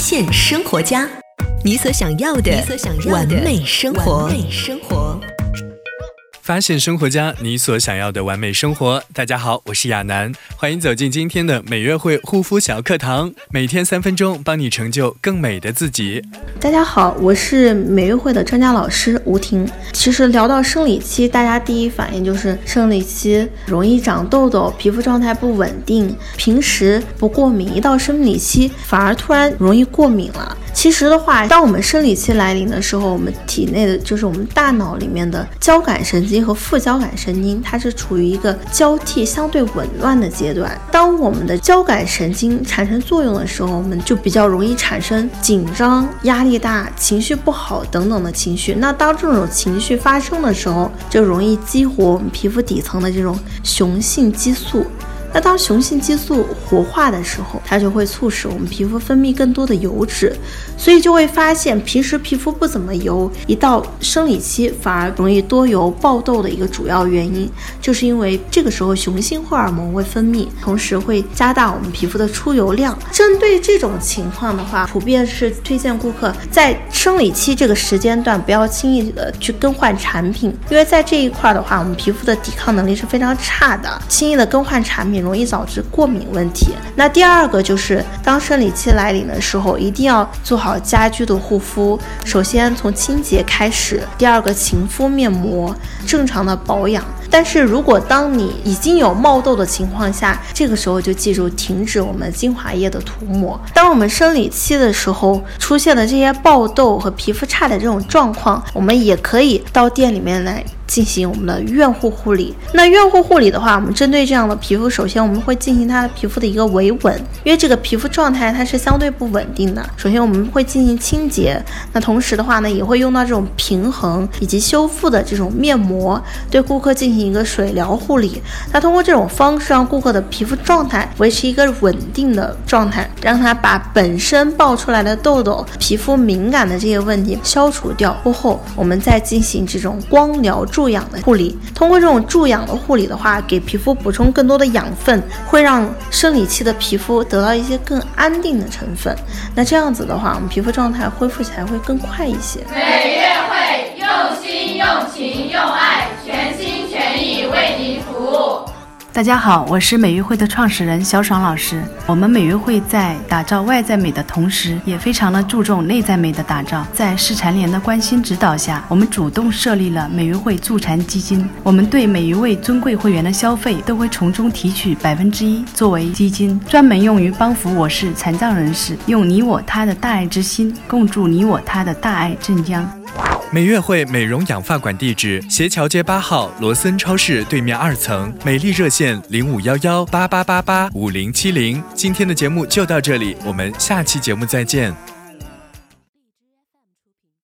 现生活家，你所想要的完美生活。发现生活家，你所想要的完美生活。大家好，我是亚楠，欢迎走进今天的美约会护肤小课堂，每天三分钟，帮你成就更美的自己。大家好，我是美约会的专家老师吴婷。其实聊到生理期，大家第一反应就是生理期容易长痘痘，皮肤状态不稳定，平时不过敏，一到生理期反而突然容易过敏了。其实的话，当我们生理期来临的时候，我们体内的就是我们大脑里面的交感神经和副交感神经，它是处于一个交替相对紊乱的阶段。当我们的交感神经产生作用的时候，我们就比较容易产生紧张、压力大、情绪不好等等的情绪。那当这种情绪发生的时候，就容易激活我们皮肤底层的这种雄性激素。那当雄性激素活化的时候，它就会促使我们皮肤分泌更多的油脂，所以就会发现平时皮肤不怎么油，一到生理期反而容易多油爆痘的一个主要原因，就是因为这个时候雄性荷尔蒙会分泌，同时会加大我们皮肤的出油量。针对这种情况的话，普遍是推荐顾客在生理期这个时间段不要轻易的去更换产品，因为在这一块的话，我们皮肤的抵抗能力是非常差的，轻易的更换产品。容易导致过敏问题。那第二个就是当生理期来临的时候，一定要做好家居的护肤。首先从清洁开始，第二个勤敷面膜，正常的保养。但是如果当你已经有冒痘的情况下，这个时候就记住停止我们精华液的涂抹。当我们生理期的时候出现的这些爆痘和皮肤差的这种状况，我们也可以到店里面来。进行我们的院护护理。那院护护理的话，我们针对这样的皮肤，首先我们会进行它的皮肤的一个维稳，因为这个皮肤状态它是相对不稳定的。首先我们会进行清洁，那同时的话呢，也会用到这种平衡以及修复的这种面膜，对顾客进行一个水疗护理。那通过这种方式，让顾客的皮肤状态维持一个稳定的状态，让他把本身爆出来的痘痘、皮肤敏感的这些问题消除掉过后，我们再进行这种光疗助。助氧的护理，通过这种助氧的护理的话，给皮肤补充更多的养分，会让生理期的皮肤得到一些更安定的成分。那这样子的话，我们皮肤状态恢复起来会更快一些。每月会用心、大家好，我是美育会的创始人小爽老师。我们美育会在打造外在美的同时，也非常的注重内在美的打造。在市残联的关心指导下，我们主动设立了美育会助残基金。我们对每一位尊贵会员的消费，都会从中提取百分之一作为基金，专门用于帮扶我市残障人士，用你我他的大爱之心，共筑你我他的大爱镇江。美悦汇美容养发馆地址：斜桥街八号罗森超市对面二层。美丽热线：零五幺幺八八八八五零七零。今天的节目就到这里，我们下期节目再见。